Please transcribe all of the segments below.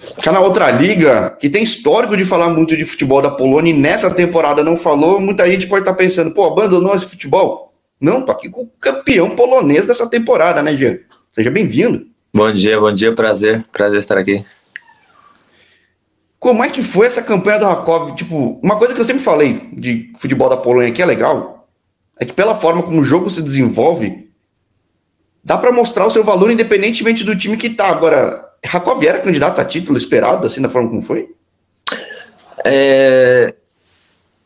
Ficar na outra liga, que tem histórico de falar muito de futebol da Polônia e nessa temporada não falou, muita gente pode estar tá pensando, pô, abandonou esse futebol? Não, tô aqui com o campeão polonês dessa temporada, né, Jean? Seja bem-vindo. Bom dia, bom dia, prazer, prazer estar aqui. Como é que foi essa campanha do Rakov? Tipo, uma coisa que eu sempre falei de futebol da Polônia que é legal, é que pela forma como o jogo se desenvolve, dá para mostrar o seu valor independentemente do time que tá. Agora, Rakov era candidato a título esperado, assim, da forma como foi? É...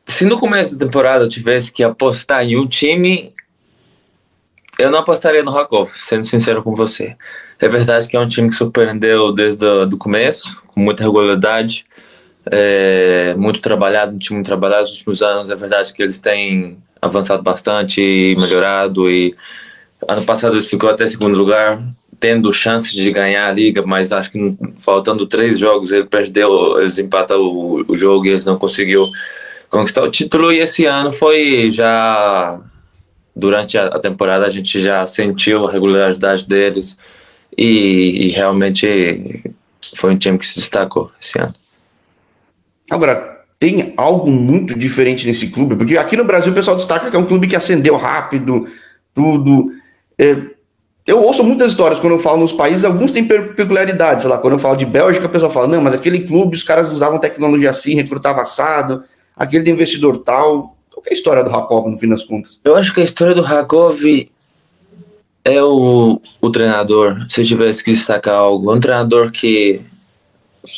Se no começo da temporada eu tivesse que apostar em um time, eu não apostaria no Rakov, sendo sincero com você. É verdade que é um time que surpreendeu desde o começo, com muita regularidade, é, muito trabalhado, um time muito trabalhado nos últimos anos. É verdade que eles têm avançado bastante e melhorado. E ano passado eles ficou até segundo lugar tendo chance de ganhar a liga, mas acho que faltando três jogos ele perdeu, eles empatam o, o jogo e eles não conseguiu conquistar o título. E esse ano foi já durante a, a temporada a gente já sentiu a regularidade deles e, e, realmente foi um time que se destacou esse ano. Agora, tem algo muito diferente nesse clube, porque aqui no Brasil o pessoal destaca que é um clube que acendeu rápido, tudo. É, eu ouço muitas histórias quando eu falo nos países, alguns têm peculiaridades. Lá, quando eu falo de Bélgica, a pessoa fala: não, mas aquele clube os caras usavam tecnologia assim, recrutava assado, aquele de investidor tal. Qual é a história do Rakov, no fim das contas? Eu acho que a história do Rakov é o, o treinador. Se eu tivesse que destacar algo, um treinador que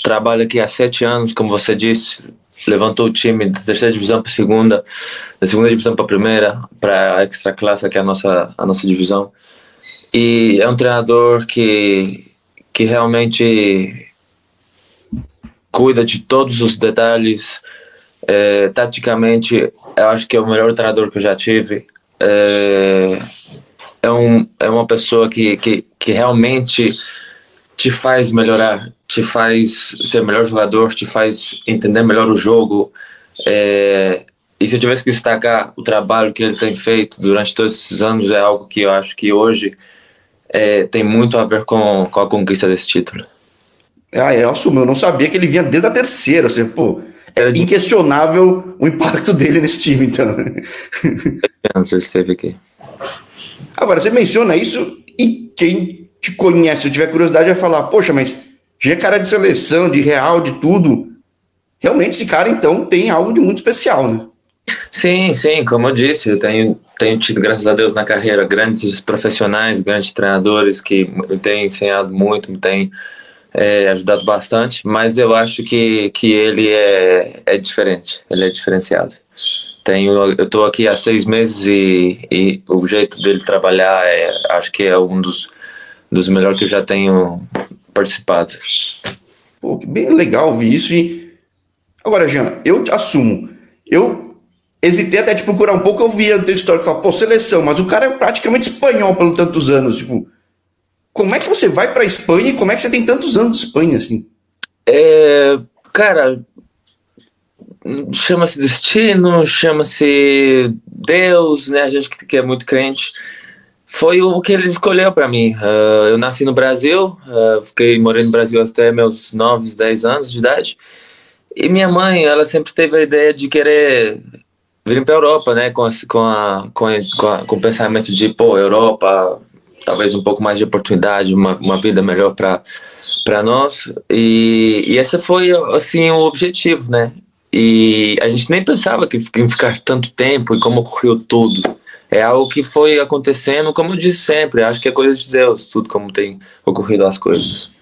trabalha aqui há sete anos, como você disse, levantou o time da terceira divisão para a segunda, da segunda divisão para a primeira, para a extra classe, que é a nossa, a nossa divisão. E é um treinador que, que realmente cuida de todos os detalhes. É, taticamente, eu acho que é o melhor treinador que eu já tive. É, é, um, é uma pessoa que, que, que realmente te faz melhorar, te faz ser melhor jogador, te faz entender melhor o jogo. É, e se eu tivesse que destacar o trabalho que ele tem feito durante todos esses anos, é algo que eu acho que hoje é, tem muito a ver com, com a conquista desse título. Ah, eu assumo, eu não sabia que ele vinha desde a terceira, assim, pô, é inquestionável o impacto dele nesse time, então. Não sei se esteve aqui. Agora, você menciona isso e quem te conhece, se tiver curiosidade, vai falar, poxa, mas já é cara de seleção, de real, de tudo. Realmente esse cara, então, tem algo de muito especial, né? Sim, sim, como eu disse, eu tenho, tenho tido, graças a Deus, na carreira, grandes profissionais, grandes treinadores que me têm ensinado muito, me têm é, ajudado bastante, mas eu acho que, que ele é, é diferente, ele é diferenciado. Tenho, eu estou aqui há seis meses e, e o jeito dele trabalhar é, acho que é um dos, dos melhores que eu já tenho participado. Pô, bem legal ouvir isso. E agora, Jean, eu assumo, eu hesitei até de procurar um pouco, eu via da história que fala, pô, seleção, mas o cara é praticamente espanhol pelo tantos anos, tipo, como é que você vai para Espanha e como é que você tem tantos anos de Espanha assim? É, cara, chama-se destino, chama-se Deus, né? A gente que é muito crente. Foi o que ele escolheu para mim. Uh, eu nasci no Brasil, uh, fiquei morando no Brasil até meus 9, 10 anos de idade. E minha mãe, ela sempre teve a ideia de querer virem para a Europa, né? Com, a, com, a, com, a, com o pensamento de, pô, Europa, talvez um pouco mais de oportunidade, uma, uma vida melhor para nós. E, e esse foi, assim, o objetivo, né? E a gente nem pensava que em ficar tanto tempo e como ocorreu tudo. É algo que foi acontecendo, como eu disse sempre, acho que é coisa de Deus, tudo como tem ocorrido as coisas.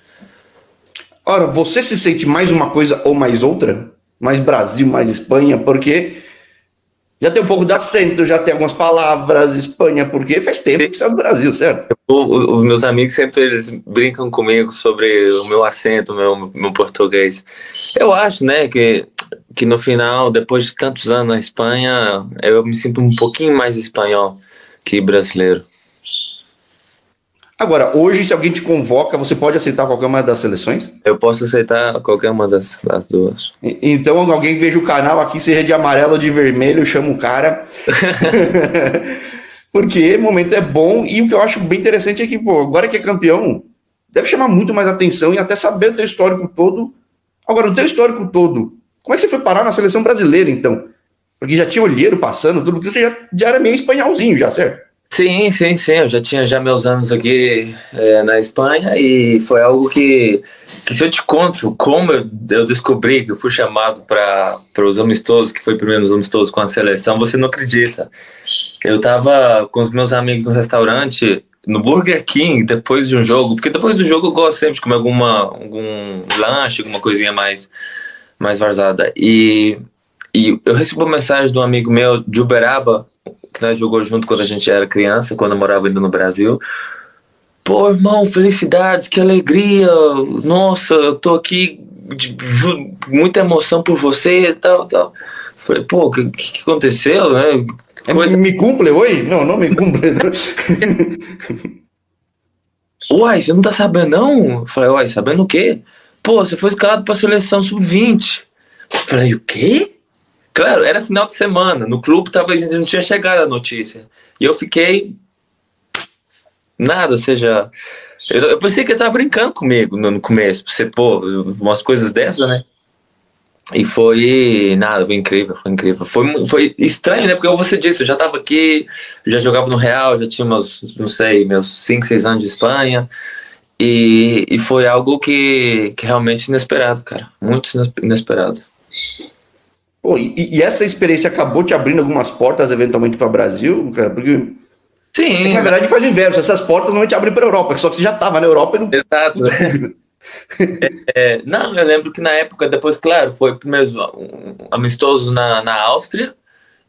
Ora, você se sente mais uma coisa ou mais outra? Mais Brasil, mais Espanha? Porque já tem um pouco de acento, já tem algumas palavras, Espanha, porque faz tempo que você é do Brasil, certo? os meus amigos sempre eles brincam comigo sobre o meu acento, meu, meu português. Eu acho, né, que, que no final, depois de tantos anos na Espanha, eu me sinto um pouquinho mais espanhol que brasileiro. Agora, hoje, se alguém te convoca, você pode aceitar qualquer uma das seleções? Eu posso aceitar qualquer uma das, das duas. então, alguém veja o canal aqui, seja de amarelo ou de vermelho, chama o cara. Porque o momento é bom e o que eu acho bem interessante é que, pô, agora que é campeão, deve chamar muito mais atenção e até saber o teu histórico todo. Agora, o teu histórico todo, como é que você foi parar na seleção brasileira, então? Porque já tinha olheiro passando, tudo, porque você já, já era meio espanholzinho, já, certo? Sim, sim, sim. Eu já tinha já meus anos aqui é, na Espanha e foi algo que, que se eu te conto como eu, descobri que eu fui chamado para os amistosos, que foi primeiro nos amistosos com a seleção, você não acredita. Eu tava com os meus amigos no restaurante, no Burger King, depois de um jogo, porque depois do jogo eu gosto sempre de comer alguma, algum lanche, alguma coisinha mais, mais vazada. E, e eu recebi uma mensagem de um amigo meu de Uberaba, que nós jogou junto quando a gente era criança, quando morava ainda no Brasil. Pô, irmão, felicidades, que alegria. Nossa, eu tô aqui de, muita emoção por você e tal, tal. Falei, pô, o que, que aconteceu, né? É, Coisa... Me cumple, oi? Não, não me cumple. uai, você não tá sabendo não? Falei, uai, sabendo o quê? Pô, você foi escalado pra seleção sub-20. Falei, o quê? Claro, era final de semana. No clube talvez não tinha chegado a notícia. E eu fiquei. Nada, ou seja. Eu, eu pensei que ele tava brincando comigo no, no começo. Você, pô, umas coisas dessas, né? E foi nada, foi incrível, foi incrível. Foi, foi estranho, né? Porque como você disse, eu já tava aqui, já jogava no Real, já tinha meus, não sei, meus 5, 6 anos de Espanha. E, e foi algo que, que realmente inesperado, cara. Muito inesperado. Pô, e, e, essa experiência acabou te abrindo algumas portas eventualmente para o Brasil, cara? Porque. Sim. Na verdade, faz o inverso. Essas portas não te abrem para a Europa, só que você já estava na Europa e não. Exato. é, não, eu lembro que na época, depois, claro, foi primeiro um amistoso na, na Áustria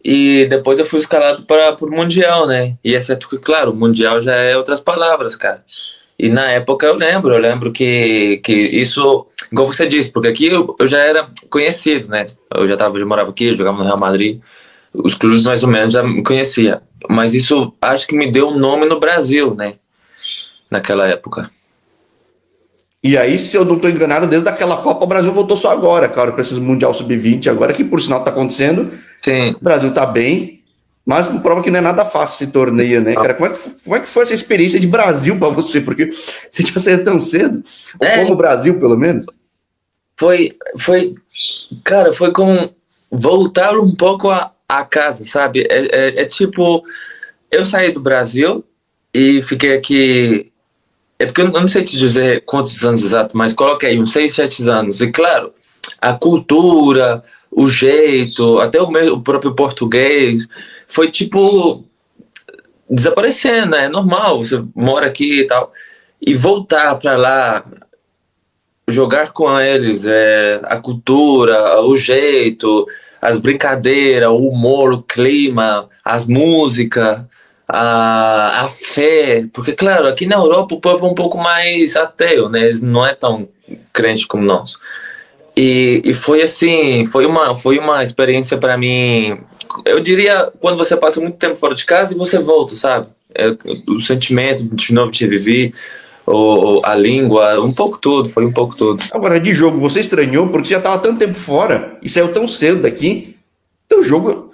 e depois eu fui escalado para o Mundial, né? E é certo que, claro, o Mundial já é outras palavras, cara. E na época eu lembro, eu lembro que, que isso, igual você disse, porque aqui eu, eu já era conhecido, né? Eu já tava, já morava aqui, jogava no Real Madrid, os clubes mais ou menos já me conhecia. Mas isso acho que me deu um nome no Brasil, né? Naquela época. E aí, se eu não estou enganado, desde aquela Copa o Brasil voltou só agora, cara, para esses Mundial Sub-20, agora que por sinal está acontecendo. Sim. O Brasil está bem, mas prova que não é nada fácil esse torneio, né, cara? Como é que, como é que foi essa experiência de Brasil para você? Porque você tinha saído tão cedo, é, como o Brasil, pelo menos. Foi, foi, cara, foi como voltar um pouco a, a casa, sabe? É, é, é tipo, eu saí do Brasil e fiquei aqui. É porque eu não sei te dizer quantos anos exatos, mas coloquei uns 6, 7 anos. E claro, a cultura, o jeito, até o, meu, o próprio português foi tipo desaparecendo, né? É normal, você mora aqui e tal. E voltar para lá, jogar com eles, é, a cultura, o jeito, as brincadeiras, o humor, o clima, as músicas, a, a fé. Porque, claro, aqui na Europa o povo é um pouco mais ateu, né? Eles não é tão crente como nós. E, e foi assim, foi uma, foi uma experiência para mim eu diria quando você passa muito tempo fora de casa e você volta, sabe? É, o sentimento de novo te reviver, ou, a língua, um pouco tudo, foi um pouco tudo. Agora, de jogo, você estranhou porque você já estava tanto tempo fora e saiu tão cedo daqui. Teu jogo.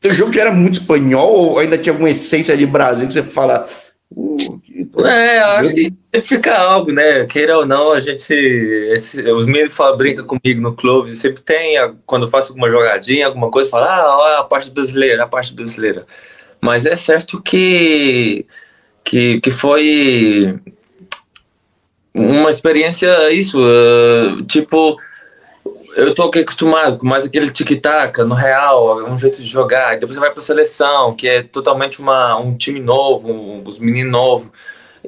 Teu jogo já era muito espanhol ou ainda tinha alguma essência de Brasil que você fala. Uh, é, acho que fica algo, né? Queira ou não, a gente. Esse, os meninos falam, brincam comigo no clube, sempre tem, quando eu faço alguma jogadinha, alguma coisa, fala, ah, a parte brasileira, a parte brasileira. Mas é certo que, que, que foi uma experiência, isso, uh, tipo eu tô acostumado com mais aquele tic-tac no real, um jeito de jogar. Depois você vai para a seleção, que é totalmente uma, um time novo, um, os meninos novos.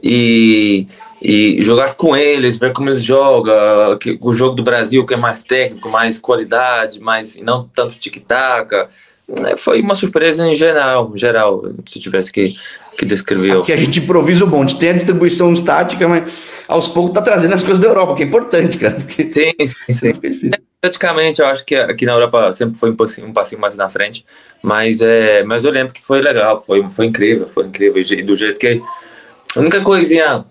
E, e jogar com eles, ver como eles jogam, que, o jogo do Brasil que é mais técnico, mais qualidade, mais não tanto tic-tac. É, foi uma surpresa em geral, geral, se tivesse que, que descrever. Aqui a gente improvisa o bonde, tem a distribuição estática, mas aos poucos tá trazendo as coisas da Europa, que é importante, cara. Porque sim, sim, sim. Praticamente, eu acho que aqui na Europa sempre foi um passinho, um passinho mais na frente, mas, é, mas eu lembro que foi legal, foi, foi incrível, foi incrível, e do jeito que a única coisinha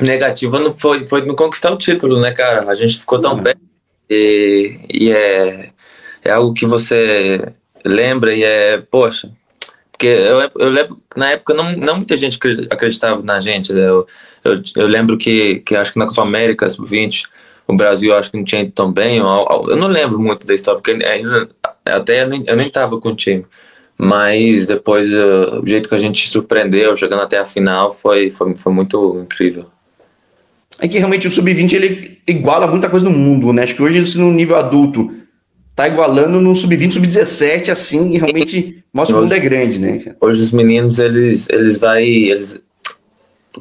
negativa não foi, foi não conquistar o título, né, cara? A gente ficou tão uhum. perto e, e é, é algo que você lembra e é, poxa, Porque eu, eu lembro, na época, não, não muita gente acreditava na gente. Né? Eu, eu, eu, lembro que, que acho que na Copa América, sub-20, o Brasil acho que não tinha ido tão bem. Eu, eu não lembro muito da história, porque ainda, até eu nem, eu nem tava com o time. Mas depois, o jeito que a gente surpreendeu, jogando até a final, foi, foi, foi muito incrível. É que realmente o sub-20 ele iguala muita coisa no mundo, né? Acho que hoje, no nível adulto, tá igualando no sub-20, sub-17, assim, e realmente mostra que o mundo é grande, né? Hoje os meninos, eles, eles vai, eles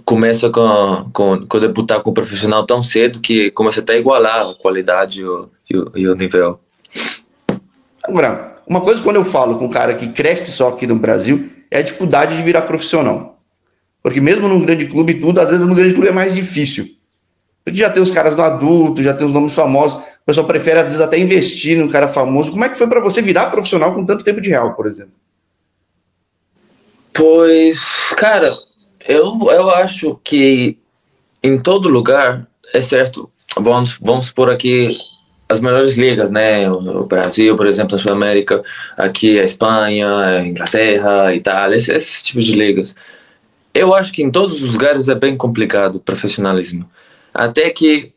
começam com, com, com debutar com o profissional tão cedo que começa até a igualar a qualidade e o, e o, e o nível. Uma coisa quando eu falo com um cara que cresce só aqui no Brasil é a dificuldade de virar profissional. Porque mesmo num grande clube tudo, às vezes no grande clube é mais difícil. Porque já tem os caras do adulto, já tem os nomes famosos. O pessoal prefere, às vezes, até investir num cara famoso. Como é que foi para você virar profissional com tanto tempo de real, por exemplo? Pois, cara, eu, eu acho que em todo lugar é certo. Vamos, vamos por aqui as melhores ligas, né? O Brasil, por exemplo, a Sul-América, aqui a Espanha, a Inglaterra, a Itália, esse, esse tipo de ligas. Eu acho que em todos os lugares é bem complicado o profissionalismo. Até que,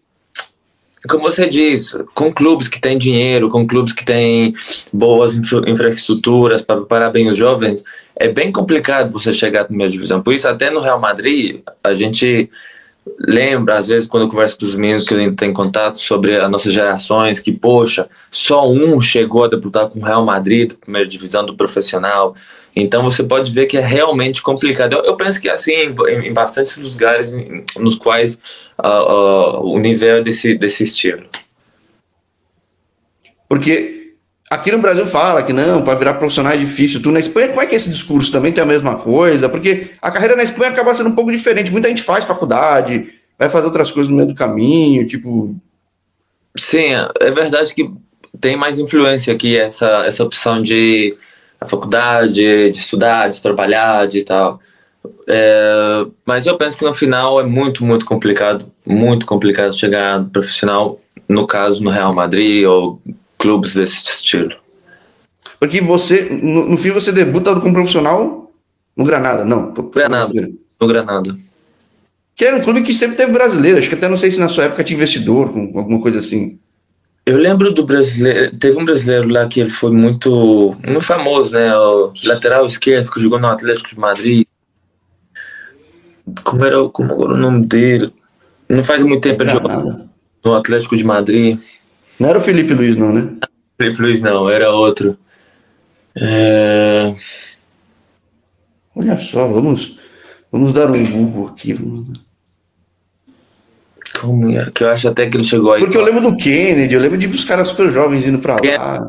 como você diz, com clubes que têm dinheiro, com clubes que têm boas infra infraestruturas para preparar bem os jovens, é bem complicado você chegar à primeira divisão. Por isso, até no Real Madrid, a gente lembra, às vezes, quando eu converso com os meninos que gente tem contato sobre as nossas gerações, que, poxa, só um chegou a debutar com o Real Madrid, primeira divisão do profissional. Então você pode ver que é realmente complicado. Eu, eu penso que assim, em, em bastantes lugares em, nos quais uh, uh, o nível é desse, desse estilo. Porque aqui no Brasil fala que não, para virar profissional é difícil. Tu na Espanha, como é que é esse discurso? Também tem a mesma coisa? Porque a carreira na Espanha acaba sendo um pouco diferente. Muita gente faz faculdade, vai fazer outras coisas no meio do caminho, tipo. Sim, é verdade que tem mais influência aqui essa, essa opção de a faculdade, de estudar, de trabalhar, de tal. É, mas eu penso que no final é muito, muito complicado, muito complicado chegar profissional, no caso no Real Madrid ou clubes desse estilo. Porque você, no, no fim, você debuta como profissional no Granada, não? Granada, no Granada. Que era um clube que sempre teve brasileiro, acho que até não sei se na sua época tinha investidor, com alguma coisa assim. Eu lembro do brasileiro, teve um brasileiro lá que ele foi muito, muito famoso, né? O lateral esquerdo que jogou no Atlético de Madrid. Como era, como era o nome dele? Não faz muito tempo ele jogou no Atlético de Madrid. Não era o Felipe Luiz, não, né? Felipe Luiz não, era outro. É... Olha só, vamos, vamos dar um Google aqui. Vamos... Como era? Que eu acho até que ele chegou aí. Porque eu lembro do Kennedy, eu lembro de uns caras super jovens indo pra lá.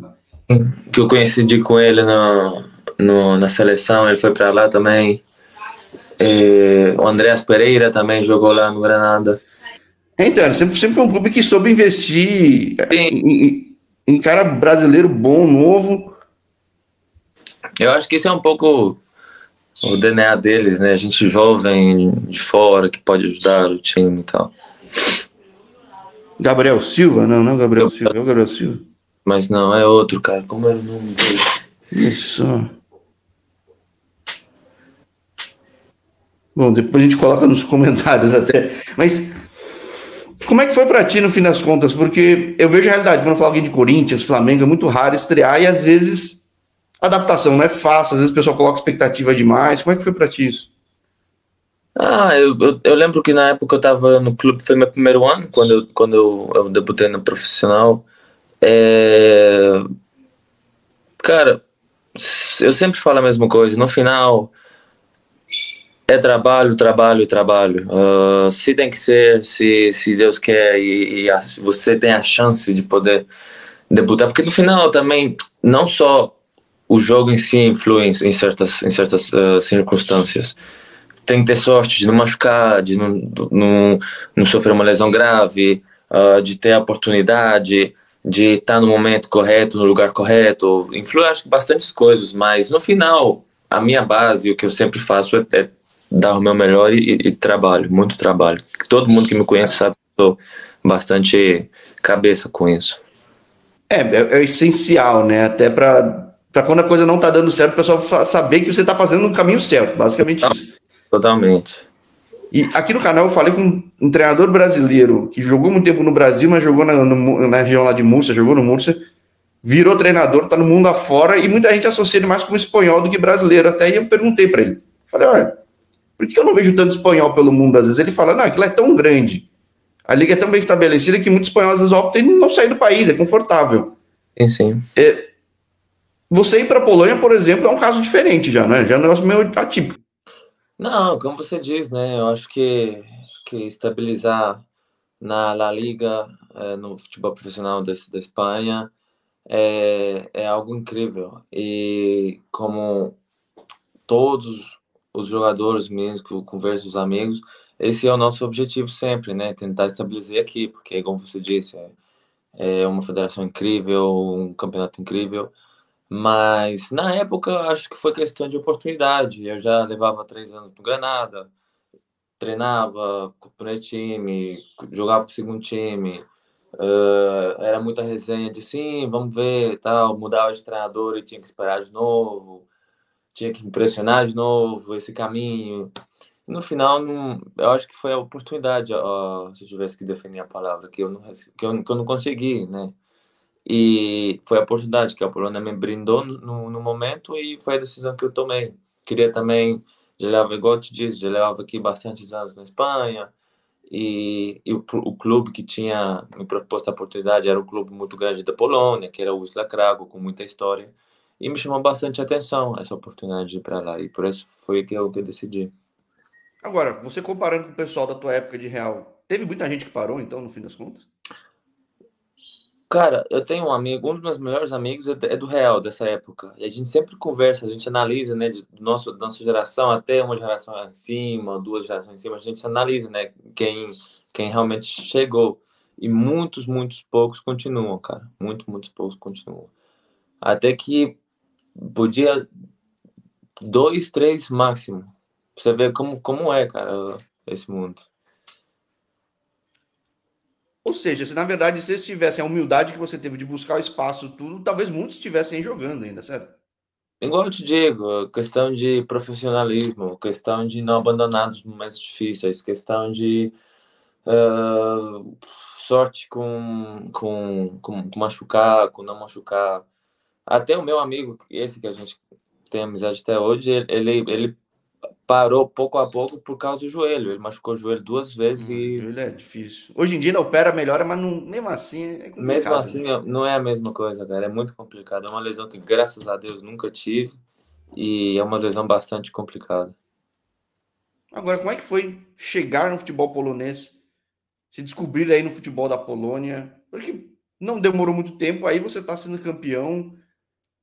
Que eu coincidi com ele no, no, na seleção, ele foi pra lá também. É, o Andréas Pereira também jogou lá no Granada. Então, sempre, sempre foi um clube que soube investir em, em, cara brasileiro bom, novo. Eu acho que isso é um pouco o DNA deles, né? A gente jovem de fora que pode ajudar o time e tal. Gabriel Silva? Não, não é Gabriel Silva, é o Gabriel Silva. Mas não, é outro, cara. Como era o nome dele? Isso. Bom, depois a gente coloca nos comentários até. Mas como é que foi para ti no fim das contas? Porque eu vejo a realidade, quando eu falo alguém de Corinthians, Flamengo, é muito raro estrear e às vezes a adaptação não é fácil, às vezes o pessoal coloca expectativa demais. Como é que foi para ti isso? Ah, eu, eu, eu, lembro que na época eu estava no clube, foi meu primeiro ano, quando eu, quando eu, eu debutei no profissional. É... Cara, eu sempre falo a mesma coisa. No final, é trabalho, trabalho, trabalho. Uh, se tem que ser, se, se Deus quer e, e a, você tem a chance de poder debutar, porque no final também, não só o jogo em si influi em, certas, em certas uh, circunstâncias tem que ter sorte de não machucar, de não, não, não sofrer uma lesão grave, uh, de ter a oportunidade, de estar no momento correto, no lugar correto. Influi, acho que, bastantes coisas, mas no final, a minha base, o que eu sempre faço é, é dar o meu melhor e, e, trabalho, muito trabalho. Todo mundo que me conhece sabe que eu sou bastante cabeça com isso. É, é, é essencial, né? Até para para quando a coisa não tá dando certo, o pessoal saber que você tá fazendo no caminho certo, basicamente isso. Totalmente. E aqui no canal eu falei com um treinador brasileiro que jogou muito tempo no Brasil, mas jogou na, no, na região lá de Múrcia, jogou no Múrcia, virou treinador, tá no mundo afora, e muita gente associa ele mais com espanhol do que brasileiro. Até aí eu perguntei para ele. Falei, olha, por que eu não vejo tanto espanhol pelo mundo às vezes? Ele fala, não, aquilo é tão grande, a liga é tão bem estabelecida que muitos espanhóis às vezes optam em não sair do país, é confortável. Sim, sim. É, você ir para a Polônia, por exemplo, é um caso diferente já, né? Já é um negócio meio atípico. Não, como você diz, né? Eu acho que, que estabilizar na La Liga, é, no futebol profissional da, da Espanha, é, é algo incrível. E como todos os jogadores, mesmo que eu converso os amigos, esse é o nosso objetivo sempre, né? Tentar estabelecer aqui, porque, como você disse, é, é uma federação incrível, um campeonato incrível. Mas na época acho que foi questão de oportunidade. Eu já levava três anos no Granada, treinava com o primeiro time, jogava com o segundo time. Uh, era muita resenha de sim, vamos ver, tal, mudava de treinador e tinha que esperar de novo, tinha que impressionar de novo esse caminho. No final, não, eu acho que foi a oportunidade, ó, se eu tivesse que definir a palavra, que eu não, que eu, que eu não consegui, né? E foi a oportunidade que a Polônia me brindou no, no momento e foi a decisão que eu tomei. Queria também, já levava, igual eu te disse, já levava aqui bastantes anos na Espanha, e, e o, o, clube que tinha me proposto a oportunidade era um clube muito grande da Polônia, que era o Wisla Krakow, com muita história, e me chamou bastante atenção essa oportunidade de ir para lá, e por isso foi que eu que decidi. Agora, você comparando com o pessoal da tua época de Real, teve muita gente que parou, então, no fim das contas? Cara, eu tenho um amigo, um dos meus melhores amigos é, é do Real, dessa época. E a gente sempre conversa, a gente analisa, né, do nosso, da nossa geração até uma geração acima, duas gerações acima, a gente analisa, né, quem, quem realmente chegou. E muitos, muitos poucos continuam, cara. Muito, muitos poucos continuam. Até que podia dois, três máximo você vê como, como é, cara, esse mundo. Ou seja, se na verdade vocês tivessem a humildade que você teve de buscar o espaço, tudo, talvez muitos estivessem jogando ainda, certo? Igual eu te digo, questão de profissionalismo, questão de não abandonar os momentos difíceis, questão de uh, sorte com, com, com machucar, com não machucar. Até o meu amigo, esse que a gente tem amizade até hoje, ele, ele parou pouco a pouco por causa do joelho. Ele machucou o joelho duas vezes hum, e. O joelho é difícil. Hoje em dia não opera, melhora, mas não, mesmo assim é complicado. Mesmo né? assim, né? não é a mesma coisa, cara. É muito complicado. É uma lesão que, graças a Deus, nunca tive. E é uma lesão bastante complicada. Agora, como é que foi chegar no futebol polonês? Se descobrir aí no futebol da Polônia? Porque não demorou muito tempo, aí você está sendo campeão.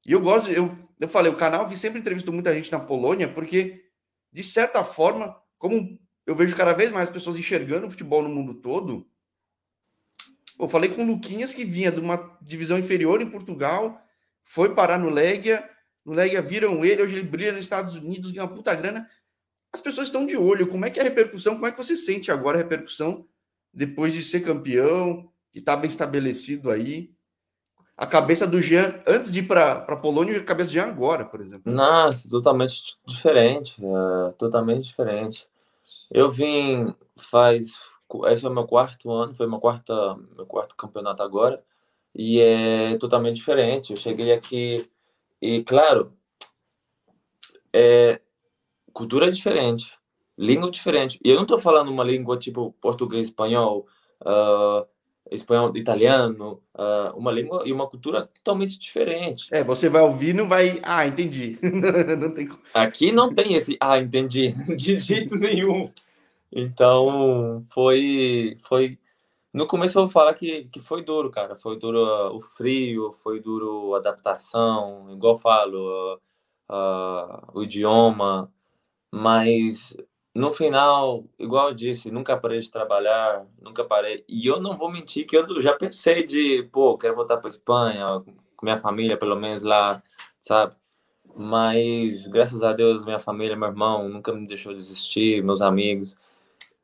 E eu gosto, eu, eu falei, o canal que sempre entrevistou muita gente na Polônia, porque de certa forma, como eu vejo cada vez mais pessoas enxergando o futebol no mundo todo, eu falei com o Luquinhas que vinha de uma divisão inferior em Portugal, foi parar no Legia, no Legia viram ele, hoje ele brilha nos Estados Unidos, ganha uma puta grana. As pessoas estão de olho, como é que é a repercussão, como é que você sente agora a repercussão depois de ser campeão, de estar tá bem estabelecido aí? A cabeça do Jean antes de ir para a Polônia e a cabeça do Jean agora, por exemplo? Nossa, totalmente diferente, é, totalmente diferente. Eu vim faz esse é o meu quarto ano, foi meu quarto meu quarto campeonato agora e é totalmente diferente. Eu cheguei aqui e claro, é cultura diferente, língua diferente. E eu não estou falando uma língua tipo português, espanhol, uh, espanhol, italiano, uh, uma língua e uma cultura totalmente diferente. É, você vai ouvir não vai. Ah, entendi. não tem... Aqui não tem esse. Ah, entendi. De jeito nenhum. Então, foi. foi No começo eu vou falar que, que foi duro, cara. Foi duro uh, o frio, foi duro a adaptação, igual eu falo, uh, o idioma. Mas no final, igual eu disse, nunca parei de trabalhar, nunca parei. E eu não vou mentir que eu já pensei de, pô, quero voltar para Espanha, com minha família, pelo menos lá, sabe? Mas graças a Deus, minha família, meu irmão, nunca me deixou desistir, meus amigos.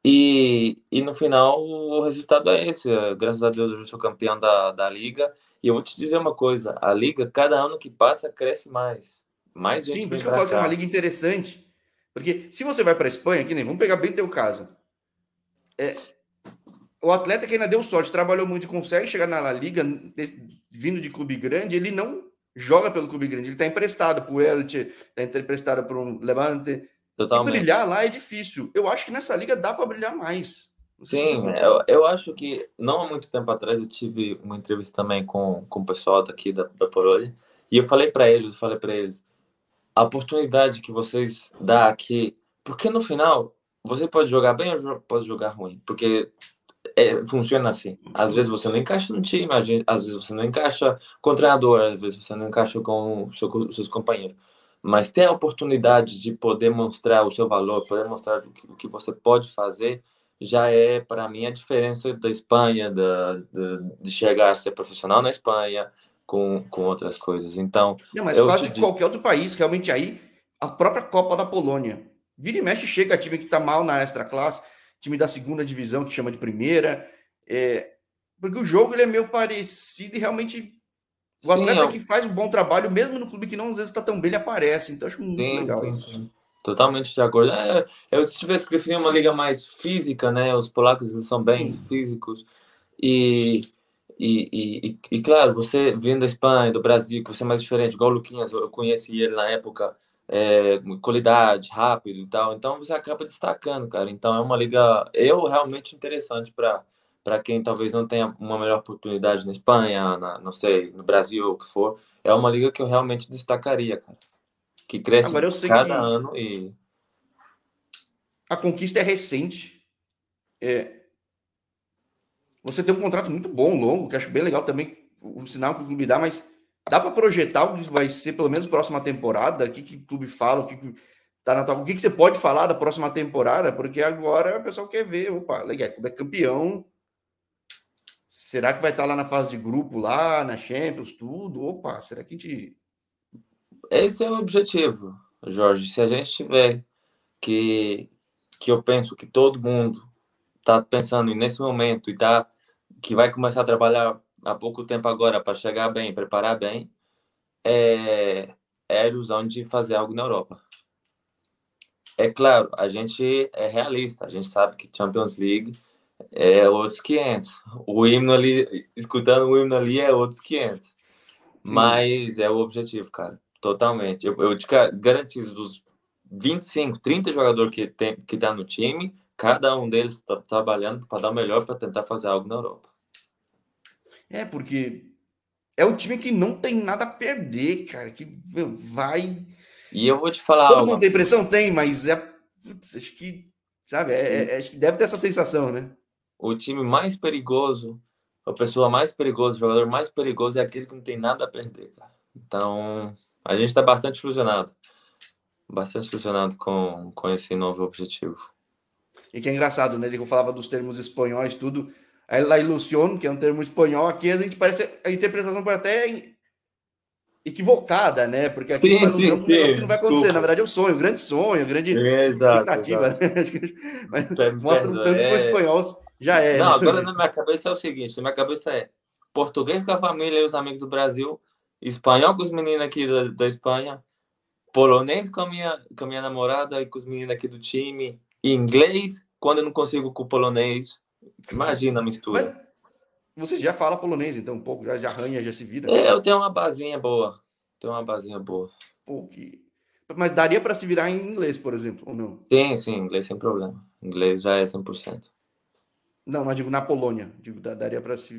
E, e no final o resultado é esse. Graças a Deus eu sou campeão da, da liga. E eu vou te dizer uma coisa: a liga, cada ano que passa, cresce mais. Mais Sim, por isso que eu falo cá. que é uma liga interessante. Porque se você vai para a Espanha, que nem vamos pegar bem teu caso. É, o atleta que ainda deu sorte, trabalhou muito e consegue chegar na Liga, vindo de clube grande, ele não joga pelo clube grande, ele está emprestado para o Elche, está emprestado para um Levante. Totalmente. E brilhar lá é difícil. Eu acho que nessa liga dá para brilhar mais. Sim, eu, eu acho que não há muito tempo atrás eu tive uma entrevista também com, com o pessoal daqui da, da Polônia e eu falei para eles, eu falei para eles, a oportunidade que vocês dá aqui, porque no final você pode jogar bem ou pode jogar ruim, porque é, funciona assim. Às vezes você não encaixa no time, às vezes você não encaixa com o treinador, às vezes você não encaixa com seu, seus companheiros. Mas ter a oportunidade de poder mostrar o seu valor, poder mostrar o que, o que você pode fazer, já é, para mim, a diferença da Espanha, da, de chegar a ser profissional na Espanha, com, com outras coisas. Então. Não, mas quase te... qualquer outro país, realmente aí, a própria Copa da Polônia. Vira e mexe, chega time que está mal na extra classe, time da segunda divisão que chama de primeira. É, porque o jogo ele é meio parecido e realmente o sim, atleta eu... que faz um bom trabalho, mesmo no clube que não às vezes está tão bem, ele aparece. Então acho muito sim, legal sim. Sim. Totalmente de acordo. É, eu se tivesse preferido uma liga mais física, né? Os polacos eles são bem físicos e e, e, e, claro, você vindo da Espanha, do Brasil, que você é mais diferente, igual o Luquinhas, eu conheci ele na época, é, qualidade, rápido e tal, então você acaba destacando, cara. Então é uma liga, eu realmente interessante para para quem talvez não tenha uma melhor oportunidade na Espanha, na, não sei, no Brasil, o que for, é uma liga que eu realmente destacaria, cara. Que cresce cada que... ano e. A conquista é recente. É, você tem um contrato muito bom, longo, que acho bem legal também o sinal que o clube dá, mas dá para projetar o que vai ser pelo menos próxima temporada? O que, que o clube fala? O que, que tá na tua... O que, que você pode falar da próxima temporada? Porque agora o pessoal quer ver, opa, legal, como é campeão. Será que vai estar lá na fase de grupo, lá na Champions, tudo? Opa, será que a gente. Esse é o objetivo, Jorge. Se a gente tiver que, que eu penso que todo mundo está pensando nesse momento e está que vai começar a trabalhar há pouco tempo agora para chegar bem, preparar bem, é, é a ilusão de fazer algo na Europa. É claro, a gente é realista, a gente sabe que Champions League é outros 500. O hino ali, escutando o hino ali é outros 500. Mas é o objetivo, cara, totalmente. Eu, eu te garantizo dos 25, 30 jogadores que tem que tá no time, cada um deles está trabalhando para dar o melhor para tentar fazer algo na Europa. É, porque é um time que não tem nada a perder, cara, que vai. E eu vou te falar. Todo algo. mundo tem pressão? Tem, mas é. Putz, acho que. Sabe, é, é, acho que deve ter essa sensação, né? O time mais perigoso, a pessoa mais perigosa, o jogador mais perigoso é aquele que não tem nada a perder, cara. Então, a gente está bastante ilusionado. Bastante ilusionado com, com esse novo objetivo. E que é engraçado, né? Ele falava dos termos espanhóis, tudo. Aí la ilusión, que é um termo espanhol, aqui a gente parece. A interpretação pode até equivocada, né? Porque aqui sim, sim, um sim, que não vai acontecer. Desculpa. Na verdade, é um sonho, um grande sonho, grande expectativa. Né? Mas mostra um tanto é... que o espanhol já é. Não, né? agora na minha cabeça é o seguinte: na minha cabeça é português com a família e os amigos do Brasil, espanhol com os meninos aqui da, da Espanha, polonês com a, minha, com a minha namorada e com os meninos aqui do time, inglês quando eu não consigo com o polonês. Imagina a mistura. Mas você já fala polonês, então, um pouco, já, já arranha, já se vira. É, eu tenho uma basinha boa. Tenho uma basinha boa. Pô, que... Mas daria para se virar em inglês, por exemplo, ou não? Sim, sim, inglês sem problema. Inglês já é 100%. Não, mas digo na Polônia. Digo, daria para se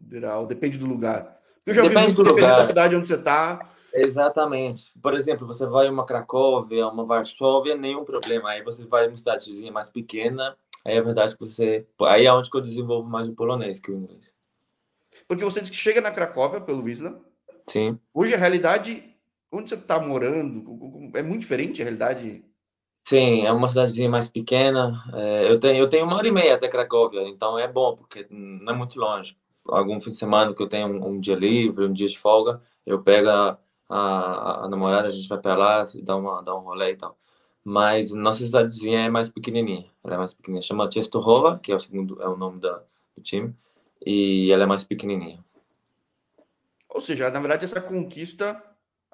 virar, depende do lugar. Eu já depende muito, do lugar. da cidade onde você está Exatamente. Por exemplo, você vai a uma Cracóvia, uma Varsóvia, nenhum problema. Aí você vai uma cidadezinha mais pequena, aí é verdade que você. Aí é onde que eu desenvolvo mais o polonês que o inglês. Porque você diz que chega na Cracóvia pelo Isla. Sim. Hoje a realidade, onde você está morando, é muito diferente a realidade. Sim, é uma cidadezinha mais pequena. É, eu, tenho, eu tenho uma hora e meia até Cracóvia, então é bom, porque não é muito longe. Algum fim de semana que eu tenho um, um dia livre, um dia de folga, eu pego a, a, a namorada, a gente vai para lá, dá, uma, dá um rolê e tal. Mas nossa cidadezinha é mais pequenininha. Ela é mais pequenininha. Chama Czestochowa, que é o segundo é o nome da, do time, e ela é mais pequenininha. Ou seja, na verdade essa conquista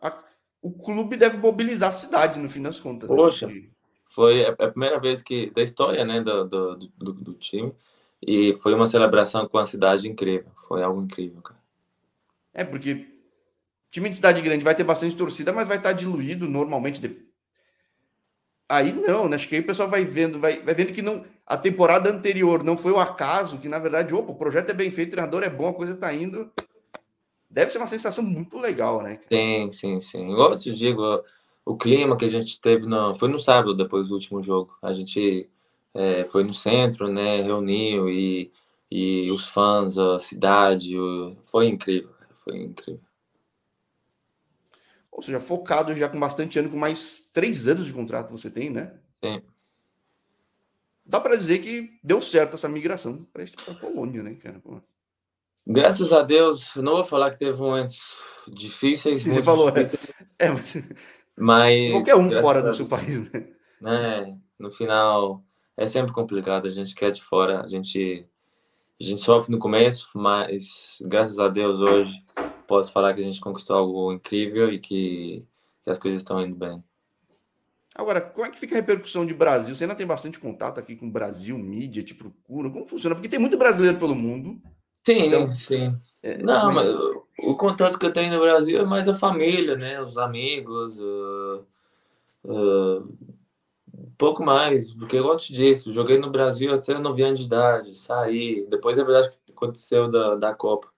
a, o clube deve mobilizar a cidade no fim das contas. Né? Poxa, né? foi a primeira vez que da história, né, do, do, do, do time e foi uma celebração com a cidade incrível. Foi algo incrível, cara. É porque time de cidade grande vai ter bastante torcida, mas vai estar diluído normalmente. De... Aí não, né? Acho que aí o pessoal vai vendo, vai, vai vendo que não a temporada anterior não foi um acaso, que na verdade, opa, o projeto é bem feito, o treinador é bom, a coisa está indo. Deve ser uma sensação muito legal, né? Sim, sim, sim. Igual eu te digo, o clima que a gente teve no, foi no sábado, depois do último jogo. A gente é, foi no centro, né? Reuniu e, e os fãs, a cidade, foi incrível, foi incrível. Ou seja, focado já com bastante ano, com mais três anos de contrato você tem, né? Sim. Dá para dizer que deu certo essa migração para a Polônia, né, cara? Pô. Graças a Deus, não vou falar que teve momentos difíceis. Você falou, difíceis, é, mas... mas. Qualquer um fora do seu país, né? né? No final, é sempre complicado. A gente quer de fora, a gente, a gente sofre no começo, mas graças a Deus hoje posso falar que a gente conquistou algo incrível e que, que as coisas estão indo bem. Agora, como é que fica a repercussão de Brasil? Você ainda tem bastante contato aqui com o Brasil, mídia, te procura? Como funciona? Porque tem muito brasileiro pelo mundo. Sim, então, sim. É, Não, mas... mas... o contato que eu tenho no Brasil é mais a família, né? Os amigos. Uh, uh, pouco mais, porque eu gosto disso. Joguei no Brasil até 9 anos de idade, saí. Depois é verdade que aconteceu da, da Copa.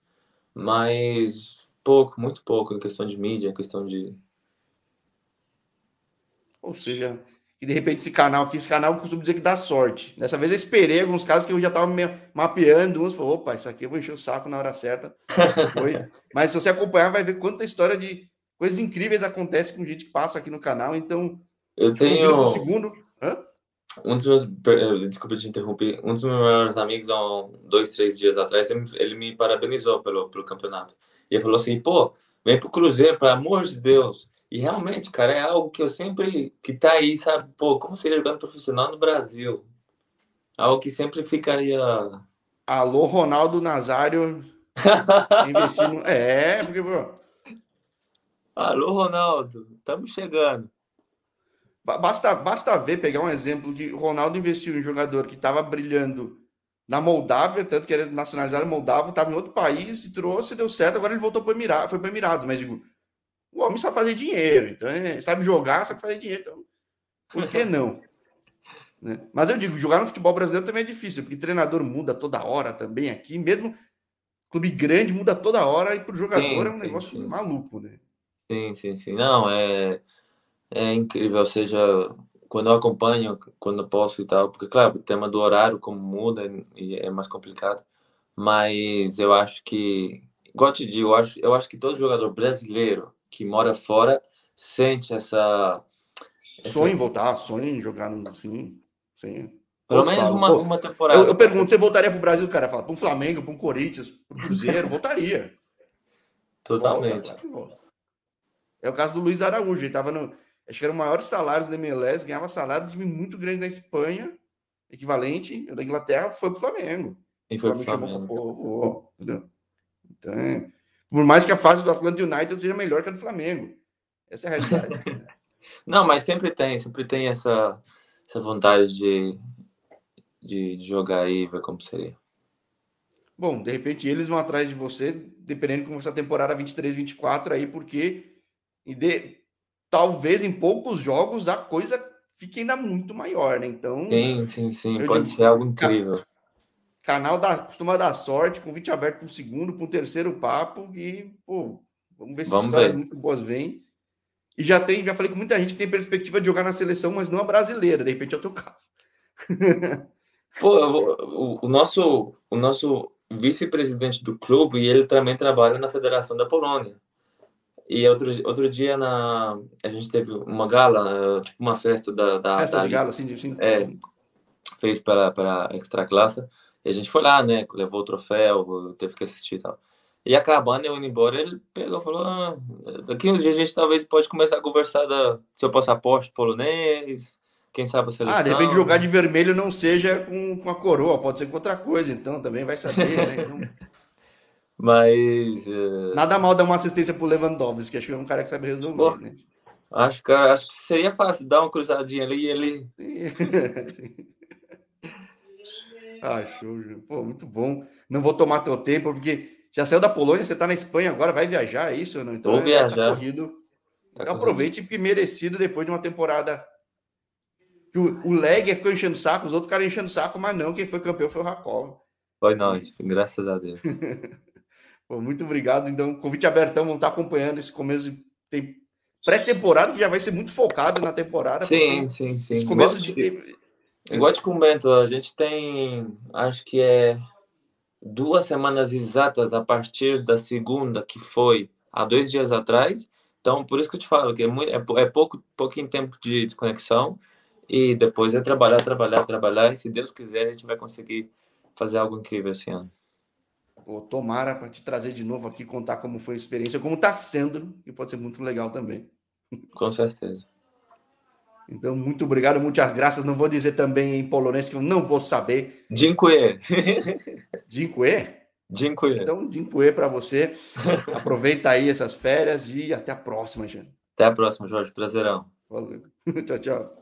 Mas pouco, muito pouco, em questão de mídia, em questão de. Ou seja, que de repente esse canal aqui, esse canal eu costumo dizer que dá sorte. Dessa vez eu esperei alguns casos que eu já estava mapeando uns, falei, opa, isso aqui eu vou encher o saco na hora certa. Foi. Mas se você acompanhar, vai ver quanta história de coisas incríveis acontece com gente que passa aqui no canal. Então, eu tenho. Um segundo. Hã? Um dos meus. Eh, desculpa te interromper. Um dos meus melhores amigos, há dois, três dias atrás, ele me parabenizou pelo, pelo campeonato. E ele falou assim: pô, vem pro Cruzeiro, pelo amor de Deus. E realmente, cara, é algo que eu sempre. que tá aí, sabe? Pô, como seria jogando profissional no Brasil? Algo que sempre ficaria. Alô, Ronaldo Nazário. investindo. É, porque, pô. Alô, Ronaldo, estamos chegando. Basta, basta ver, pegar um exemplo que o Ronaldo investiu em um jogador que estava brilhando na Moldávia, tanto que era nacionalizado Moldávia, estava em outro país, e trouxe, deu certo, agora ele voltou para Emirados, foi para Emirados, mas digo, o homem sabe fazer dinheiro, então é, sabe jogar, sabe fazer dinheiro, então por que não? né? Mas eu digo, jogar no futebol brasileiro também é difícil, porque treinador muda toda hora também aqui, mesmo clube grande muda toda hora, e para o jogador sim, é um sim, negócio sim. maluco, né? Sim, sim, sim. Não, é, é incrível, ou seja, quando eu acompanho, quando posso e tal, porque, claro, o tema do horário, como muda, e é mais complicado, mas eu acho que, igual eu te digo, eu acho, eu acho que todo jogador brasileiro que mora fora sente essa. Sonho em voltar, sonho em jogar no. Sim, sim. Pelo menos uma, uma temporada. Eu, eu pergunto, você voltaria para o Brasil? Cara fala, para um Flamengo, para um Corinthians, para um Cruzeiro, voltaria. Totalmente. Volta, é o caso do Luiz Araújo, ele estava no. Acho que era o maior salário da MLS, ganhava salário de muito grande na Espanha, equivalente, da Inglaterra, foi para o Flamengo. E foi o Flamengo. Chamou, pô, pô, entendeu? Então, é, por mais que a fase do Atlanta United seja melhor que a do Flamengo. Essa é a realidade. Não, mas sempre tem, sempre tem essa, essa vontade de, de, de jogar aí e ver como seria. Bom, de repente eles vão atrás de você, dependendo como essa temporada 23, 24 aí, porque de, talvez em poucos jogos a coisa fique ainda muito maior, né? Então. Sim, sim, sim. Pode digo, ser algo incrível. Canal da, costuma dar sorte, convite aberto para o segundo, para o terceiro papo. E, pô, vamos ver se vamos histórias ver. muito boas vêm. E já tem, já falei com muita gente que tem perspectiva de jogar na seleção, mas não a brasileira. De repente é o teu caso. pô, o, o, nosso, o nosso vice-presidente do clube, ele também trabalha na Federação da Polônia. E outro, outro dia na, a gente teve uma gala, tipo uma festa da. da festa da, de gala, sim, sim. É, fez para, para extra classe. E a gente foi lá, né? Levou o troféu, teve que assistir e tal. E acabando, eu indo embora, ele pegou e falou: ah, daqui uns dias a gente talvez pode começar a conversar do seu passaporte polonês. Quem sabe a seleção. Ah, de repente jogar de vermelho não seja com, com a coroa, pode ser com outra coisa, então também vai saber, né? Então... Mas. Uh... Nada mal dar uma assistência pro Lewandowski, que acho que é um cara que sabe resolver, Pô, né? Acho que, acho que seria fácil dar uma cruzadinha ali e ele. ah, show, Pô, muito bom. Não vou tomar teu tempo, porque já saiu da Polônia, você tá na Espanha agora, vai viajar, é isso? Não? Então, Vou é, viajar. Tá corrido. Tá então aproveite, porque merecido depois de uma temporada que o, o Leg ficou enchendo o saco, os outros ficaram enchendo o saco, mas não, quem foi campeão foi o Rakov. Foi nós, graças a Deus. Pô, muito obrigado. Então, convite abertão, vamos estar acompanhando esse começo de tem pré-temporada, que já vai ser muito focado na temporada. Sim, sim, sim. Esse começo igual de. Igual te comento, a gente tem, acho que é duas semanas exatas a partir da segunda, que foi há dois dias atrás. Então, por isso que eu te falo que é, muito, é, é pouco, pouquinho tempo de desconexão e depois é trabalhar, trabalhar, trabalhar. E se Deus quiser, a gente vai conseguir fazer algo incrível esse ano. Pô, tomara para te trazer de novo aqui, contar como foi a experiência, como está sendo, e pode ser muito legal também. Com certeza. Então, muito obrigado, muitas graças. Não vou dizer também em polonês que eu não vou saber. Dziękuję. Dziękuję? Dziękuję. Então, dziękuję para você. Aproveita aí essas férias e até a próxima, gente. Até a próxima, Jorge. Prazerão. Valeu. tchau, tchau.